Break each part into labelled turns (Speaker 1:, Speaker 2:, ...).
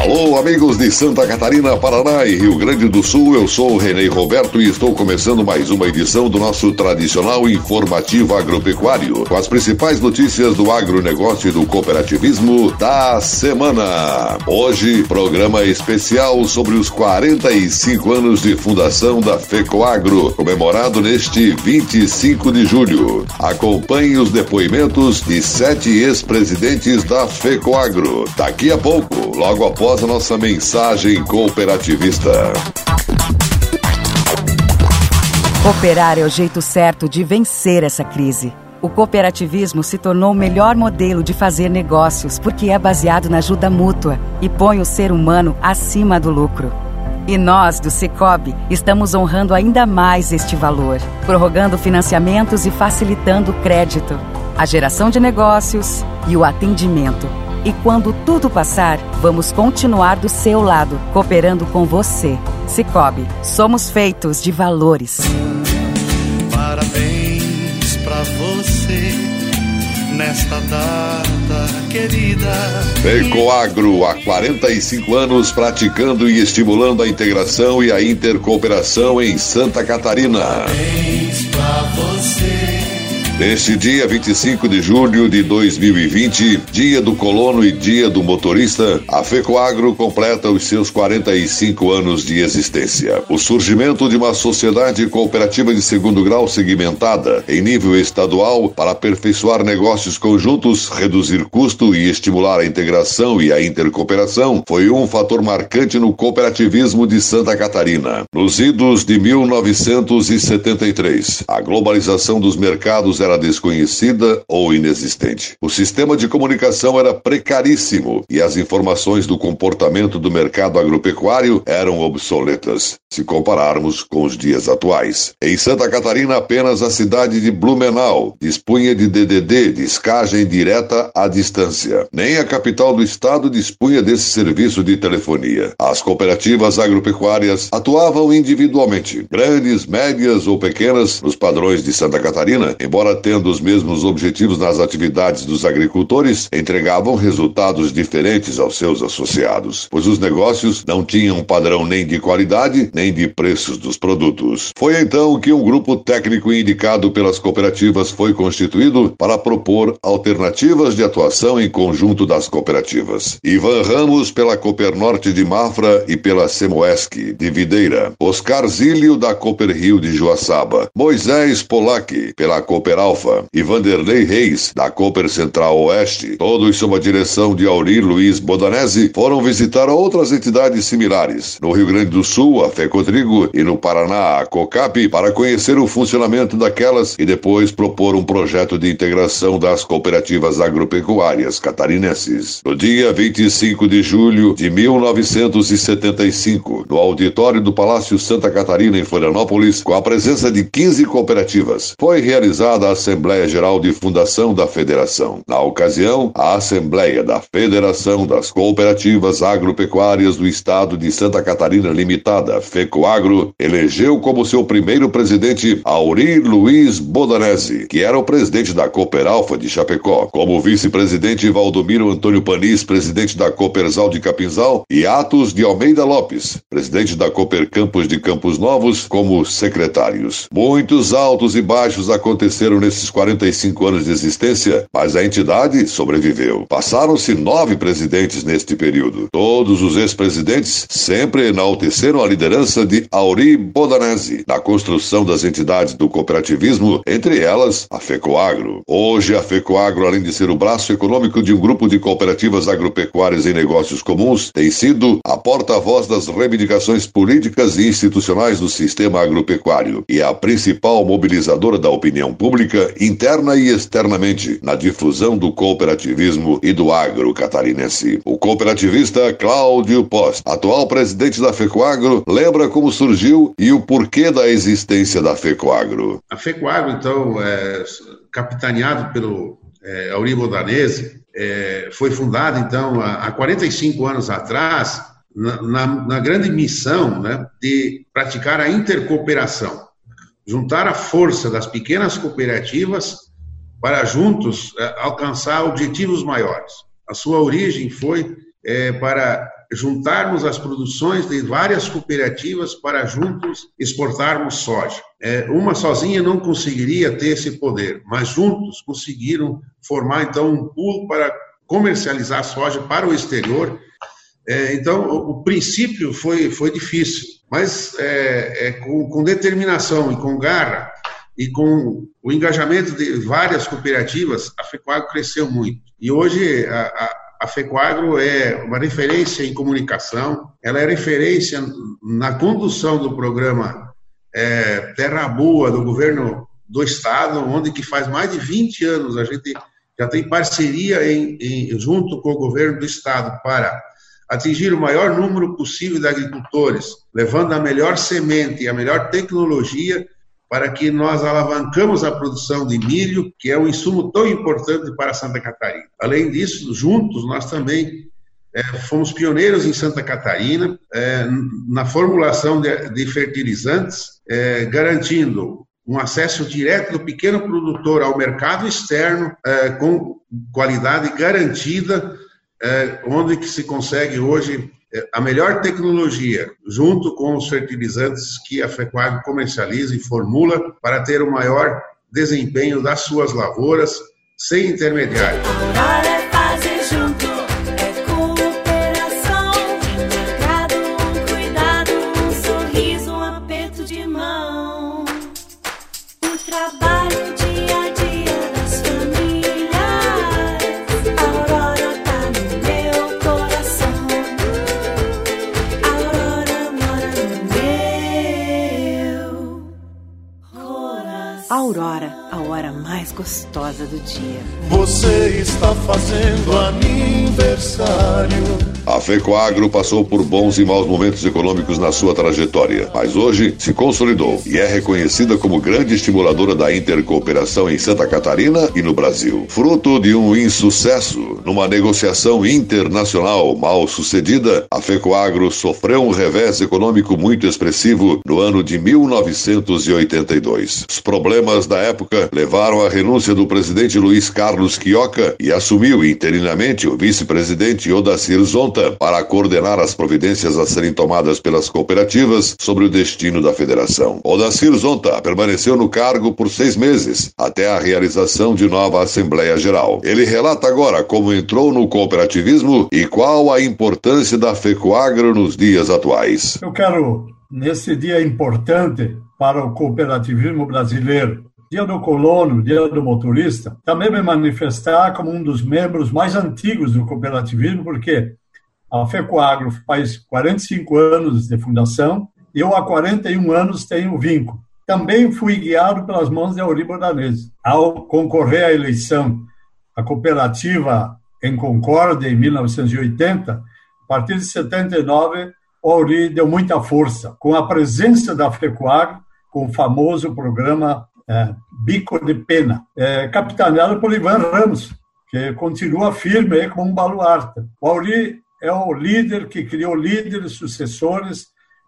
Speaker 1: Alô, amigos de Santa Catarina, Paraná e Rio Grande do Sul, eu sou o Renê Roberto e estou começando mais uma edição do nosso tradicional informativo agropecuário, com as principais notícias do agronegócio e do cooperativismo da semana. Hoje, programa especial sobre os 45 anos de fundação da FECOAGRO, comemorado neste 25 de julho. Acompanhe os depoimentos de sete ex-presidentes da FECOAGRO. Daqui a pouco, logo após após a nossa mensagem cooperativista.
Speaker 2: Cooperar é o jeito certo de vencer essa crise. O cooperativismo se tornou o melhor modelo de fazer negócios porque é baseado na ajuda mútua e põe o ser humano acima do lucro. E nós, do Cicobi, estamos honrando ainda mais este valor, prorrogando financiamentos e facilitando o crédito, a geração de negócios e o atendimento e quando tudo passar, vamos continuar do seu lado, cooperando com você. Cicobi, somos feitos de valores.
Speaker 3: Parabéns pra você nesta data querida.
Speaker 1: Ecoagro, há 45 anos praticando e estimulando a integração e a intercooperação em Santa Catarina.
Speaker 3: Parabéns pra você
Speaker 1: Neste dia 25 de julho de 2020, dia do colono e dia do motorista, a FECOAGRO completa os seus 45 anos de existência. O surgimento de uma sociedade cooperativa de segundo grau segmentada em nível estadual para aperfeiçoar negócios conjuntos, reduzir custo e estimular a integração e a intercooperação foi um fator marcante no cooperativismo de Santa Catarina. Nos idos de 1973, a globalização dos mercados era era desconhecida ou inexistente. O sistema de comunicação era precaríssimo e as informações do comportamento do mercado agropecuário eram obsoletas, se compararmos com os dias atuais. Em Santa Catarina, apenas a cidade de Blumenau dispunha de DDD, descagem direta à distância. Nem a capital do estado dispunha desse serviço de telefonia. As cooperativas agropecuárias atuavam individualmente, grandes, médias ou pequenas, nos padrões de Santa Catarina, embora tendo os mesmos objetivos nas atividades dos agricultores, entregavam resultados diferentes aos seus associados, pois os negócios não tinham padrão nem de qualidade nem de preços dos produtos. Foi então que um grupo técnico indicado pelas cooperativas foi constituído para propor alternativas de atuação em conjunto das cooperativas. Ivan Ramos pela Cooper Norte de Mafra e pela Semoesc de Videira, Oscar Zílio da Cooper Rio de Joaçaba, Moisés Polak pela Cooper Alfa e Vanderlei Reis, da Cooper Central Oeste, todos sob a direção de Aurir Luiz Bodanese, foram visitar outras entidades similares. No Rio Grande do Sul, a Fecotrigo e no Paraná, a COCAP, para conhecer o funcionamento daquelas e depois propor um projeto de integração das cooperativas agropecuárias catarinenses. No dia 25 de julho de 1975, no auditório do Palácio Santa Catarina, em Florianópolis, com a presença de 15 cooperativas, foi realizada a Assembleia Geral de Fundação da Federação. Na ocasião, a Assembleia da Federação das Cooperativas Agropecuárias do Estado de Santa Catarina Limitada, FECOAGRO, elegeu como seu primeiro presidente Aurir Luiz Bodanese, que era o presidente da Cooper Alfa de Chapecó, como vice-presidente Valdomiro Antônio Panis, presidente da Coopersal de Capinzal, e Atos de Almeida Lopes, presidente da Cooper Campos de Campos Novos, como secretários. Muitos altos e baixos aconteceram nesse nesses 45 anos de existência, mas a entidade sobreviveu. Passaram-se nove presidentes neste período. Todos os ex-presidentes sempre enalteceram a liderança de Auri Bodanese na construção das entidades do cooperativismo, entre elas a FECOAGRO. Hoje, a FECOAGRO, além de ser o braço econômico de um grupo de cooperativas agropecuárias em negócios comuns, tem sido a porta-voz das reivindicações políticas e institucionais do sistema agropecuário e a principal mobilizadora da opinião pública interna e externamente na difusão do cooperativismo e do agro catarinense. O cooperativista Cláudio Post, atual presidente da FECOAGRO, lembra como surgiu e o porquê da existência da FECOAGRO.
Speaker 4: A FECOAGRO, então, é capitaneado pelo é, Auribo Danese, é, foi fundada, então, há 45 anos atrás, na, na, na grande missão né, de praticar a intercooperação, juntar a força das pequenas cooperativas para juntos é, alcançar objetivos maiores. A sua origem foi é, para juntarmos as produções de várias cooperativas para juntos exportarmos soja. É, uma sozinha não conseguiria ter esse poder, mas juntos conseguiram formar então um pool para comercializar soja para o exterior. É, então, o, o, princípio foi, foi difícil, mas é, é com, com determinação e com garra e com o engajamento de várias cooperativas, a FECOAG cresceu muito. E hoje a, a a FECOAGRO é uma referência em comunicação, ela é referência na condução do programa é, Terra Boa do governo do estado, onde que faz mais de 20 anos a gente já tem parceria em, em, junto com o governo do estado para atingir o maior número possível de agricultores, levando a melhor semente e a melhor tecnologia para que nós alavancamos a produção de milho, que é um insumo tão importante para Santa Catarina. Além disso, juntos, nós também é, fomos pioneiros em Santa Catarina é, na formulação de, de fertilizantes, é, garantindo um acesso direto do pequeno produtor ao mercado externo com qualidade garantida, é, onde que se consegue hoje a melhor tecnologia, junto com os fertilizantes que a FECOAG comercializa e formula para ter o maior desempenho das suas lavouras sem intermediário.
Speaker 5: Gostosa do dia.
Speaker 3: Você está fazendo aniversário.
Speaker 1: A FECOAGRO passou por bons e maus momentos econômicos na sua trajetória, mas hoje se consolidou e é reconhecida como grande estimuladora da intercooperação em Santa Catarina e no Brasil. Fruto de um insucesso numa negociação internacional mal sucedida, a FECOAGRO sofreu um revés econômico muito expressivo no ano de 1982. Os problemas da época levaram à renúncia do presidente Luiz Carlos Quioca e assumiu interinamente o vice-presidente Odacir Zonta para coordenar as providências a serem tomadas pelas cooperativas sobre o destino da federação. Odacir Zonta permaneceu no cargo por seis meses, até a realização de nova Assembleia Geral. Ele relata agora como entrou no cooperativismo e qual a importância da FECOAGRO nos dias atuais.
Speaker 6: Eu quero, nesse dia importante para o cooperativismo brasileiro, Dia do Colono, Dia do Motorista, também me manifestar como um dos membros mais antigos do cooperativismo, porque a FECOAGRO faz 45 anos de fundação, eu há 41 anos tenho vínculo. Também fui guiado pelas mãos de Auri Bordanese. Ao concorrer à eleição, a cooperativa em Concórdia, em 1980, a partir de 79, o Auri deu muita força, com a presença da FECOAGRO, com o famoso programa é, Bico de Pena, é, capitaneado por Ivan Ramos, que continua firme aí como um baluarte. O Auri é o líder que criou líderes, sucessores,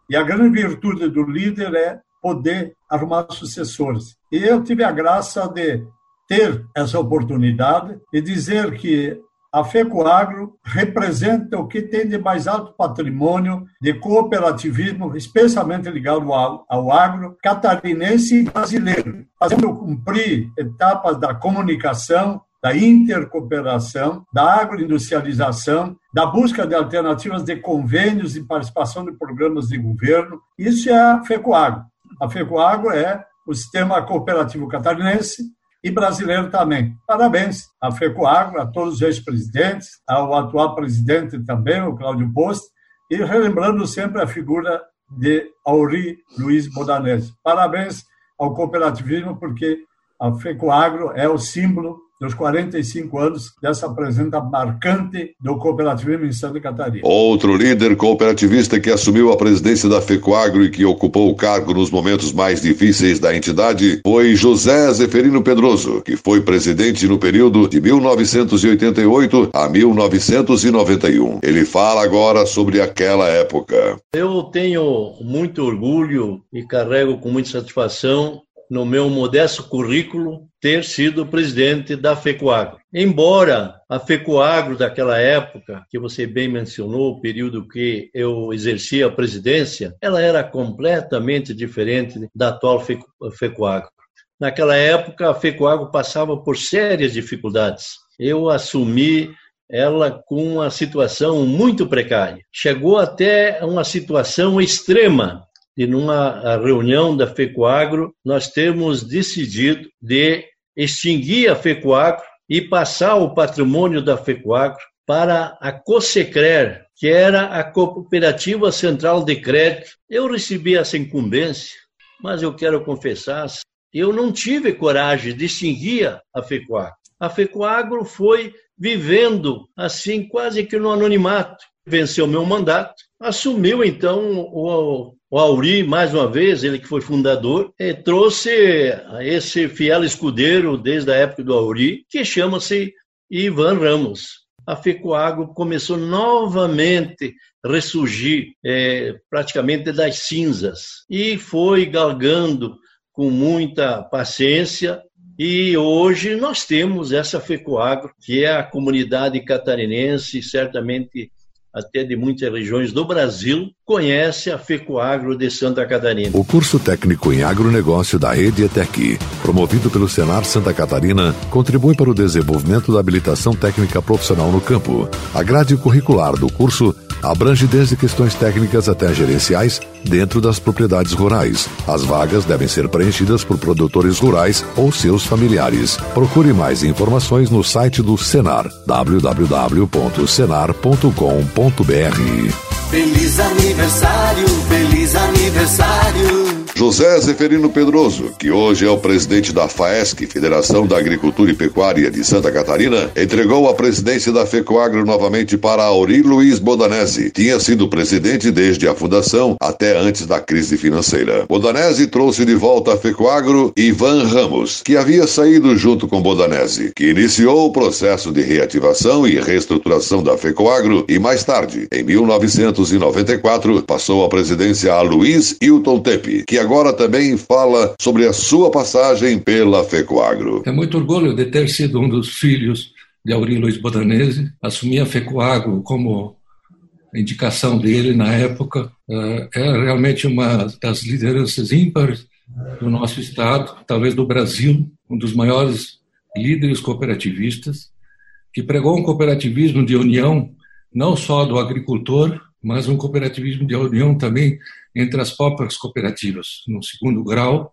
Speaker 6: e a grande virtude do líder é poder arrumar sucessores. E eu tive a graça de ter essa oportunidade e dizer que a FECOAGRO representa o que tem de mais alto patrimônio de cooperativismo, especialmente ligado ao, ao agro catarinense e brasileiro, fazendo cumprir etapas da comunicação, da intercooperação, da agroindustrialização, da busca de alternativas de convênios e participação de programas de governo. Isso é a FECOAGro. A FECOAGro é o sistema cooperativo catarinense e brasileiro também. Parabéns à FECOAGro, a todos os ex-presidentes, ao atual presidente também, o Cláudio Post, e relembrando sempre a figura de Auri Luiz Bodanese. Parabéns ao cooperativismo, porque a FECOAGro é o símbolo dos 45 anos dessa presença marcante do cooperativismo em Santa Catarina.
Speaker 1: Outro líder cooperativista que assumiu a presidência da FECOAGRO e que ocupou o cargo nos momentos mais difíceis da entidade foi José Zeferino Pedroso, que foi presidente no período de 1988 a 1991. Ele fala agora sobre aquela época.
Speaker 5: Eu tenho muito orgulho e carrego com muita satisfação no meu modesto currículo, ter sido presidente da FECOAGRO. Embora a FECOAGRO daquela época, que você bem mencionou, o período que eu exercia a presidência, ela era completamente diferente da atual FECOAGRO. Naquela época, a FECOAGRO passava por sérias dificuldades. Eu assumi ela com uma situação muito precária. Chegou até uma situação extrema e numa reunião da FECOAGRO, nós temos decidido de extinguir a FECOAGRO e passar o patrimônio da FECOAGRO para a COSECRER, que era a Cooperativa Central de Crédito. Eu recebi essa incumbência, mas eu quero confessar, eu não tive coragem de extinguir a FECOAGRO. A FECOAGRO foi vivendo assim quase que no anonimato. Venceu meu mandato, assumiu então o, o Auri, mais uma vez, ele que foi fundador, trouxe esse fiel escudeiro desde a época do Auri, que chama-se Ivan Ramos. A FECOAGRO começou novamente a ressurgir eh, praticamente das cinzas e foi galgando com muita paciência e hoje nós temos essa FECOAGRO, que é a comunidade catarinense, certamente até de muitas regiões do Brasil, conhece a FECOAGRO de Santa Catarina.
Speaker 7: O curso técnico em agronegócio da Rede ETEC, promovido pelo Senar Santa Catarina, contribui para o desenvolvimento da habilitação técnica profissional no campo. A grade curricular do curso abrange desde questões técnicas até gerenciais dentro das propriedades rurais. As vagas devem ser preenchidas por produtores rurais ou seus familiares. Procure mais informações no site do Senar www.senar.com.br.
Speaker 8: Feliz aniversário, feliz aniversário.
Speaker 1: José Zeferino Pedroso, que hoje é o presidente da FAESC, Federação da Agricultura e Pecuária de Santa Catarina, entregou a presidência da FECOAGRO novamente para Auri Luiz Bodanese. Tinha sido presidente desde a fundação até antes da crise financeira. Bodanese trouxe de volta a FECOAGRO Ivan Ramos, que havia saído junto com Bodanese, que iniciou o processo de reativação e reestruturação da FECOAGRO e mais tarde, em 1994, passou a presidência a Luiz Hilton Tepe, que agora também fala sobre a sua passagem pela FECOAGRO.
Speaker 9: É muito orgulho de ter sido um dos filhos de Aurim Luiz Bodanese, assumir a FECOAGRO como indicação dele na época. É, é realmente uma das lideranças ímpares do nosso estado, talvez do Brasil, um dos maiores líderes cooperativistas, que pregou um cooperativismo de união não só do agricultor, mas um cooperativismo de união também entre as próprias cooperativas, no segundo grau,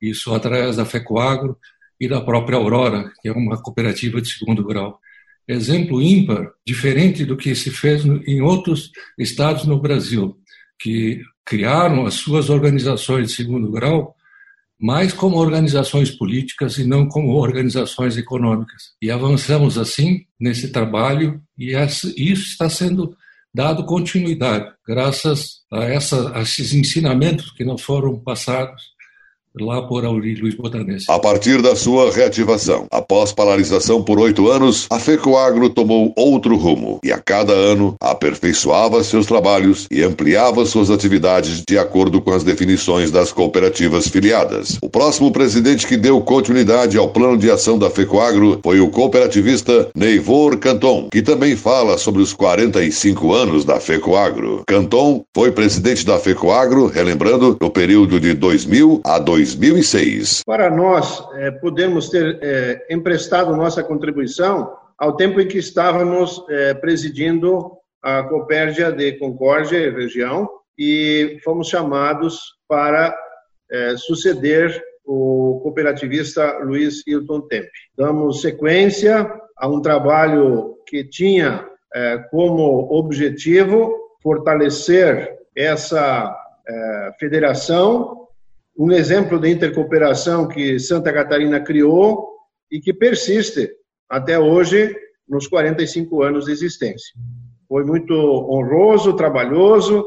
Speaker 9: isso através da FECOAGRO e da própria Aurora, que é uma cooperativa de segundo grau. Exemplo ímpar, diferente do que se fez em outros estados no Brasil, que criaram as suas organizações de segundo grau mais como organizações políticas e não como organizações econômicas. E avançamos assim nesse trabalho e isso está sendo dado continuidade, graças a, essa, a esses ensinamentos que não foram passados lá por Aurélio Luiz Botanese.
Speaker 1: A partir da sua reativação, após paralisação por oito anos, a FECOAGRO tomou outro rumo e a cada ano aperfeiçoava seus trabalhos e ampliava suas atividades de acordo com as definições das cooperativas filiadas. O próximo presidente que deu continuidade ao plano de ação da FECOAGRO foi o cooperativista Neivor Canton, que também fala sobre os 45 anos da FECOAGRO. Canton foi presidente da FECOAGRO, relembrando, no período de 2000 a 2000 2006.
Speaker 4: Para nós é, podermos ter é, emprestado nossa contribuição ao tempo em que estávamos é, presidindo a Copérgia de Concórdia e região e fomos chamados para suceder o cooperativista Luiz Hilton Tempe. Damos sequência a um trabalho que tinha como objetivo fortalecer essa federação um exemplo de intercooperação que Santa Catarina criou e que persiste
Speaker 10: até hoje, nos 45 anos de existência. Foi muito honroso, trabalhoso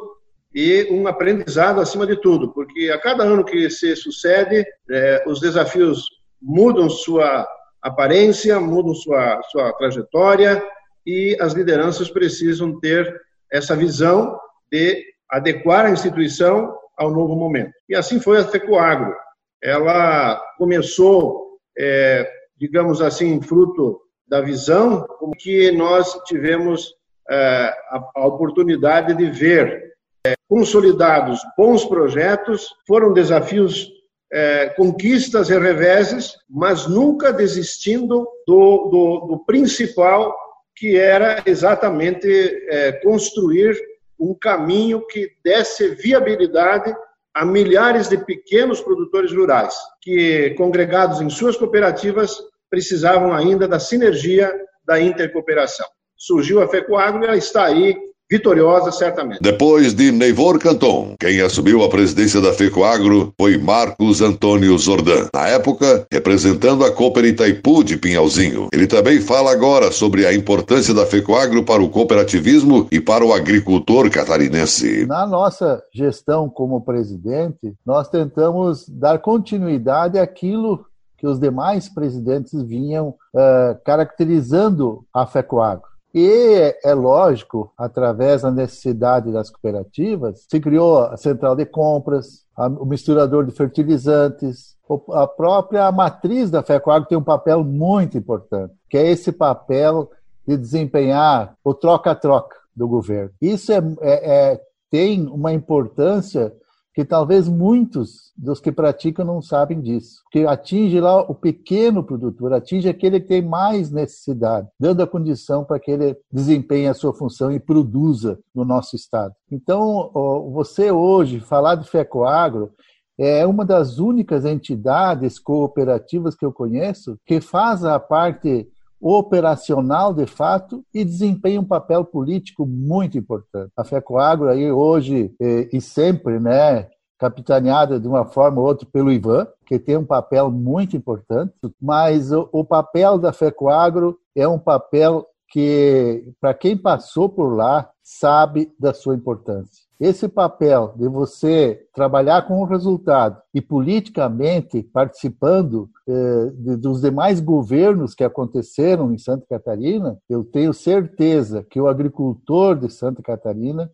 Speaker 10: e um aprendizado acima de tudo, porque a cada ano que se sucede, é, os desafios mudam sua aparência, mudam sua, sua trajetória e as lideranças precisam ter essa visão de adequar a instituição ao novo momento. E assim foi a FECOAGRO. Ela começou, é, digamos assim, fruto da visão que nós tivemos é, a, a, oportunidade de ver é, consolidados bons projetos, foram desafios, é, conquistas e reveses, mas nunca desistindo do, do, do principal, que era exatamente é, construir um caminho que desse viabilidade a milhares de pequenos produtores rurais, que, congregados em suas cooperativas, precisavam ainda da sinergia da intercooperação. Surgiu a FECOAGRO e ela está aí vitoriosa, certamente.
Speaker 1: Depois de Neivor Canton, quem assumiu a presidência da FECOAGRO foi Marcos Antônio Zordan, na época representando a Cooper Itaipu de Pinhalzinho. Ele também fala agora sobre a importância da FECOAGRO para o cooperativismo e para o agricultor catarinense.
Speaker 11: Na nossa gestão como presidente, nós tentamos dar continuidade àquilo que os demais presidentes vinham uh, caracterizando a FECOAGRO. E é lógico, através da necessidade das cooperativas, se criou a central de compras, o misturador de fertilizantes, a própria matriz da FECOAGRO tem um papel muito importante, que é esse papel de desempenhar o troca-troca do governo. Isso é, é, é, tem uma importância que talvez muitos dos que praticam não sabem disso, que atinge lá o pequeno produtor, atinge aquele que tem mais necessidade, dando a condição para que ele desempenhe a sua função e produza no nosso estado. Então, você hoje falar de FECOAGRO é uma das únicas entidades cooperativas que eu conheço que faz a parte operacional de fato e desempenha um papel político muito importante. A FECOAGRO aí hoje e, e sempre, né, capitaneada de uma forma ou outra pelo Ivan, que tem um papel muito importante, mas o, o papel da FECOAGRO é um papel que, para quem passou por lá, sabe da sua importância. Esse papel de você trabalhar com o resultado e politicamente participando eh, de, dos demais governos que aconteceram em Santa Catarina, eu tenho certeza que o agricultor de Santa Catarina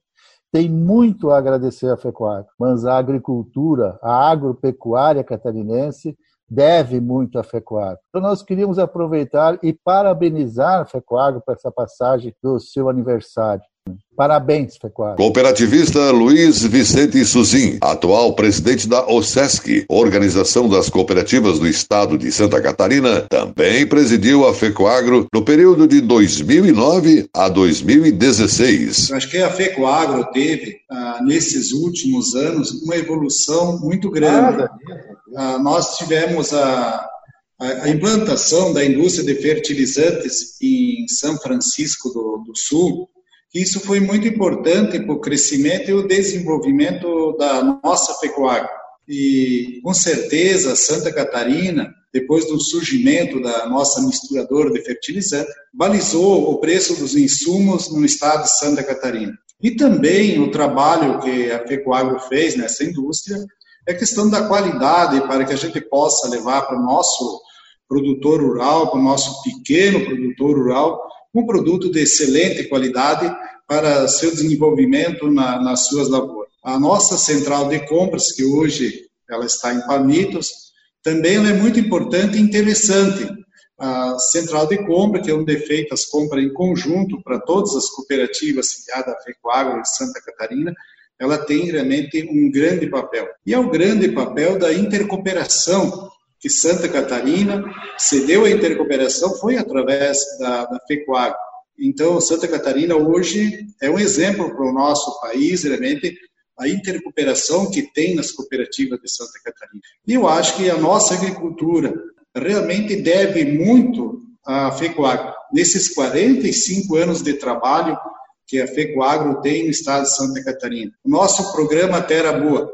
Speaker 11: tem muito a agradecer à FECOAGRO, mas a agricultura, a agropecuária catarinense deve muito à FECOAGRO. Então, nós queríamos aproveitar e parabenizar a FECOAGRO por essa passagem do seu aniversário. Parabéns, Fecoara.
Speaker 1: Cooperativista Luiz Vicente Suzin, atual presidente da OSESC, Organização das Cooperativas do Estado de Santa Catarina, também presidiu a FECOAGRO no período de 2009 a 2016.
Speaker 12: Eu acho que a FECOAGRO teve, ah, nesses últimos anos, uma evolução muito grande. Ah, nós tivemos a, a, implantação da indústria de fertilizantes em São Francisco do, do Sul, isso foi muito importante para o crescimento e o desenvolvimento da nossa pecuária. E, com certeza, Santa Catarina, depois do surgimento da nossa misturadora de fertilizante, balizou o preço dos insumos no estado de Santa Catarina. E também o trabalho que a Pecoagro fez nessa indústria é questão da qualidade para que a gente possa levar para o nosso produtor rural, para o nosso pequeno produtor rural, um produto de excelente qualidade para seu desenvolvimento na, nas suas lavouras. A nossa central de compras, que hoje ela está em Palmitos, também é muito importante e interessante. A central de compra, que é onde é feita as compras em conjunto para todas as cooperativas filiadas à FECOAGRO em Santa Catarina, ela tem realmente um grande papel. E é o grande papel da intercooperação que Santa Catarina cedeu a intercooperação foi através da, da. Então, Santa Catarina hoje é um exemplo para o nosso país, realmente, a intercooperação que tem nas cooperativas de Santa Catarina. E eu acho que a nossa agricultura realmente deve muito à FECOAG. Nesses 45 anos de trabalho que a FECOAGRO tem no estado de Santa Catarina. O nosso programa Terra Boa.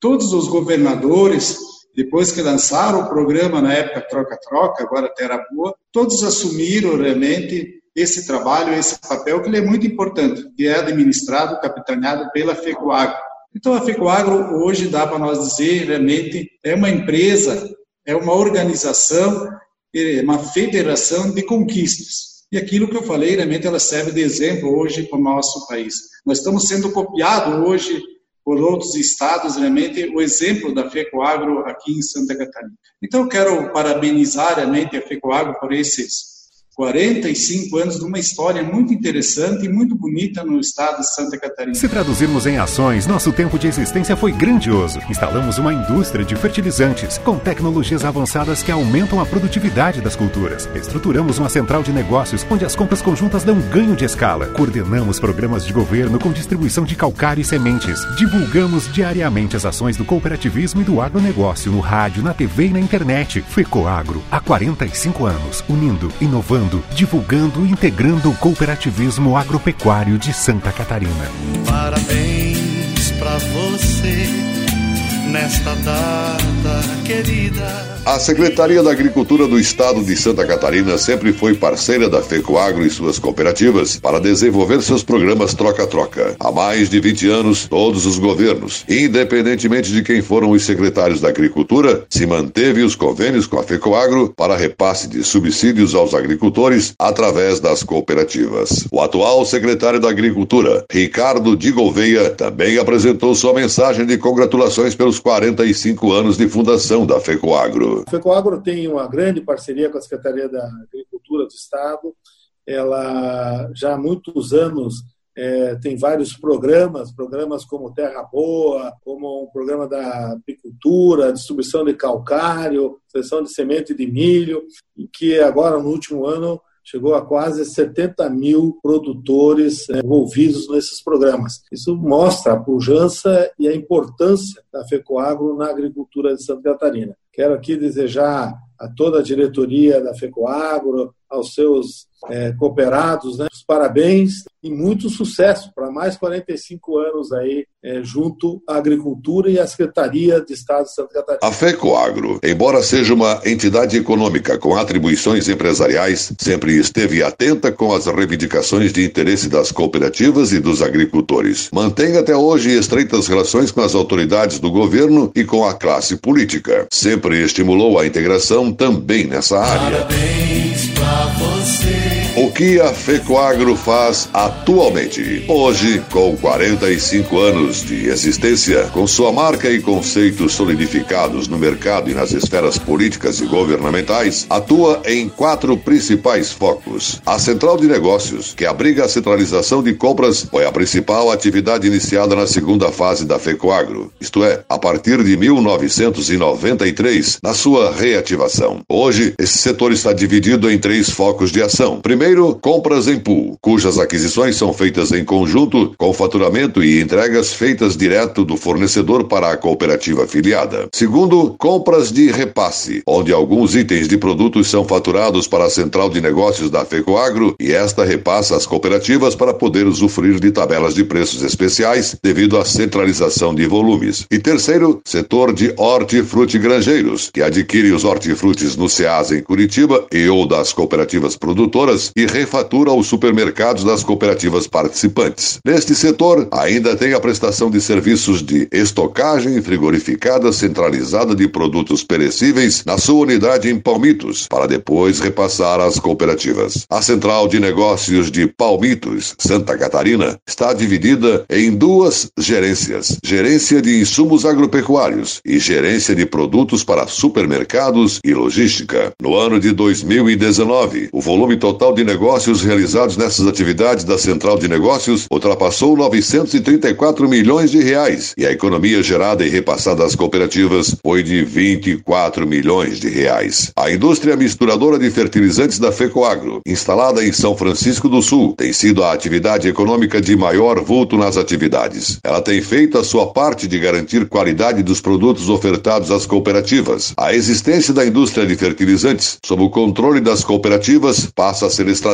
Speaker 12: Todos os governadores depois que lançaram o programa na época Troca-Troca, agora Terra Boa, todos assumiram realmente esse trabalho, esse papel que ele é muito importante, que é administrado, capitaneado pela FECOAGRO. Então, a FECOAGRO hoje dá para nós dizer, realmente, é uma empresa, é uma organização, é uma federação de conquistas. E aquilo que eu falei, realmente, ela serve de exemplo hoje para o nosso país. Nós estamos sendo copiados hoje por outros estados, realmente, o exemplo da FECOAGRO aqui em Santa Catarina. Então, eu quero parabenizar realmente a FECOAGRO por esses 45 anos de uma história muito interessante e muito bonita no estado de Santa Catarina.
Speaker 13: Se traduzirmos em ações, nosso tempo de existência foi grandioso. Instalamos uma indústria de fertilizantes com tecnologias avançadas que aumentam a produtividade das culturas. Estruturamos uma central de negócios onde as compras conjuntas dão ganho de escala. Coordenamos programas de governo com distribuição de calcário e sementes. Divulgamos diariamente as ações do cooperativismo e do agronegócio no rádio, na TV e na internet. Fecoagro, há 45 anos, unindo, inovando divulgando e integrando o cooperativismo agropecuário de Santa Catarina.
Speaker 3: Parabéns para você nesta data querida.
Speaker 1: A Secretaria da Agricultura do Estado de Santa Catarina sempre foi parceira da FECOAGRO e suas cooperativas para desenvolver seus programas troca-troca. Há mais de 20 anos, todos os governos, independentemente de quem foram os secretários da Agricultura, se manteve os convênios com a FECOAGRO para repasse de subsídios aos agricultores através das cooperativas. O atual secretário da Agricultura, Ricardo de Gouveia, também apresentou sua mensagem de congratulações pelos 45 anos de fundação da FECOAGRO.
Speaker 14: A FECOAGRO tem uma grande parceria com a Secretaria da Agricultura do Estado. Ela já há muitos anos é, tem vários programas, programas como Terra Boa, como o um programa da apicultura, distribuição de calcário, seleção de semente de milho, que agora, no último ano, chegou a quase 70 mil produtores é, envolvidos nesses programas. Isso mostra a pujança e a importância da FECOAGRO na agricultura de Santa Catarina. Quero aqui desejar a toda a diretoria da FECOAGRO, aos seus é, cooperados, né? Os parabéns e muito sucesso para mais 45 anos aí é, junto à agricultura e à Secretaria de Estado de Santa Catarina.
Speaker 1: A FECOAGRO, embora seja uma entidade econômica com atribuições empresariais, sempre esteve atenta com as reivindicações de interesse das cooperativas e dos agricultores. Mantém até hoje estreitas relações com as autoridades do governo e com a classe política. Sempre estimulou a integração também nessa área.
Speaker 3: Parabéns pra você.
Speaker 1: Que a FECOAGRO faz atualmente? Hoje, com 45 anos de existência, com sua marca e conceitos solidificados no mercado e nas esferas políticas e governamentais, atua em quatro principais focos. A Central de Negócios, que abriga a centralização de compras, foi a principal atividade iniciada na segunda fase da FECOAGRO, isto é, a partir de 1993, na sua reativação. Hoje, esse setor está dividido em três focos de ação. Primeiro, Primeiro, compras em pool, cujas aquisições são feitas em conjunto, com faturamento e entregas feitas direto do fornecedor para a cooperativa afiliada. Segundo, compras de repasse, onde alguns itens de produtos são faturados para a central de negócios da FECOAGRO e esta repassa às cooperativas para poder usufruir de tabelas de preços especiais devido à centralização de volumes. E terceiro, setor de hortifruti granjeiros, que adquire os hortifrutis no SEAS em Curitiba e ou das cooperativas produtoras e refatura aos supermercados das cooperativas participantes. Neste setor, ainda tem a prestação de serviços de estocagem frigorificada centralizada de produtos perecíveis na sua unidade em Palmitos, para depois repassar às cooperativas. A Central de Negócios de Palmitos, Santa Catarina, está dividida em duas gerências: gerência de insumos agropecuários e gerência de produtos para supermercados e logística. No ano de 2019, o volume total de de negócios realizados nessas atividades da Central de Negócios ultrapassou 934 milhões de reais e a economia gerada e repassada às cooperativas foi de 24 milhões de reais. A indústria misturadora de fertilizantes da FECOAGRO, instalada em São Francisco do Sul, tem sido a atividade econômica de maior vulto nas atividades. Ela tem feito a sua parte de garantir qualidade dos produtos ofertados às cooperativas. A existência da indústria de fertilizantes, sob o controle das cooperativas, passa a ser estratégica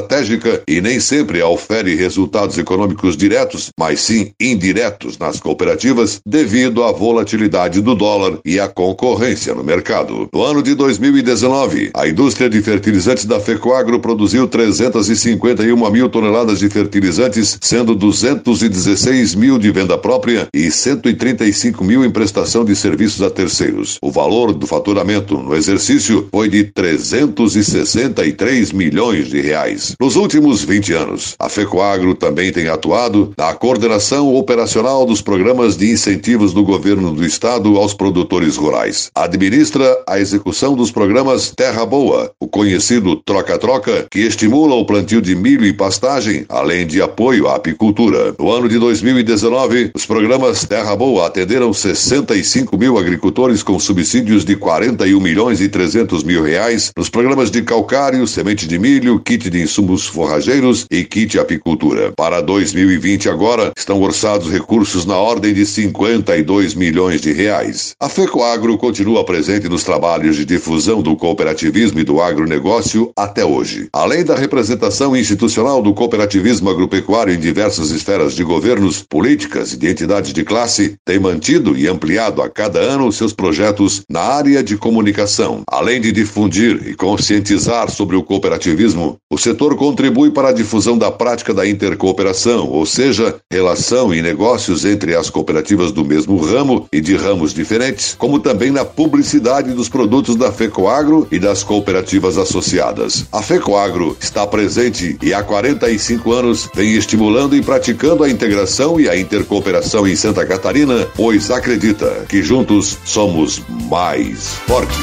Speaker 1: e nem sempre ofere resultados econômicos diretos, mas sim indiretos nas cooperativas devido à volatilidade do dólar e à concorrência no mercado. No ano de 2019, a indústria de fertilizantes da Fecoagro produziu 351 mil toneladas de fertilizantes, sendo 216 mil de venda própria e 135 mil em prestação de serviços a terceiros. O valor do faturamento no exercício foi de 363 milhões de reais. Nos últimos 20 anos, a Fecoagro também tem atuado na coordenação operacional dos programas de incentivos do governo do estado aos produtores rurais. Administra a execução dos programas Terra Boa, o conhecido Troca-Troca, que estimula o plantio de milho e pastagem, além de apoio à apicultura. No ano de 2019, os programas Terra Boa atenderam 65 mil agricultores com subsídios de 41 milhões e 300 mil reais nos programas de calcário, semente de milho, kit de insumos forrageiros e kit apicultura. Para 2020 agora, estão orçados recursos na ordem de 52 milhões de reais. A FECOAGRO continua presente nos trabalhos de difusão do cooperativismo e do agronegócio até hoje. Além da representação institucional do cooperativismo agropecuário em diversas esferas de governos, políticas e de entidades de classe, tem mantido e ampliado a cada ano seus projetos na área de comunicação. Além de difundir e conscientizar sobre o cooperativismo, o setor contribui para a difusão da prática da intercooperação, ou seja, relação e negócios entre as cooperativas do mesmo ramo e de ramos diferentes, como também na publicidade dos produtos da FECOAGRO e das cooperativas associadas. A FECOAGRO está presente e há 45 anos vem estimulando e praticando a integração e a intercooperação em Santa Catarina, pois acredita que juntos somos mais fortes.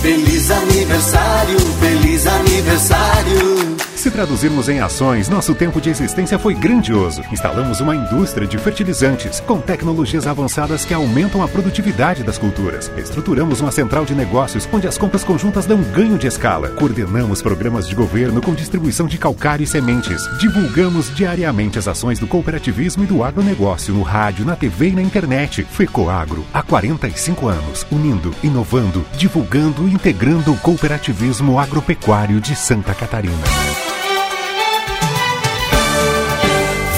Speaker 8: Feliz aniversário, feliz
Speaker 13: traduzirmos em ações, nosso tempo de existência foi grandioso. Instalamos uma indústria de fertilizantes com tecnologias avançadas que aumentam a produtividade das culturas. Estruturamos uma central de negócios onde as compras conjuntas dão ganho de escala. Coordenamos programas de governo com distribuição de calcário e sementes. Divulgamos diariamente as ações do cooperativismo e do agronegócio no rádio, na TV e na internet. Fecoagro, há 45 anos, unindo, inovando, divulgando e integrando o cooperativismo agropecuário de Santa Catarina.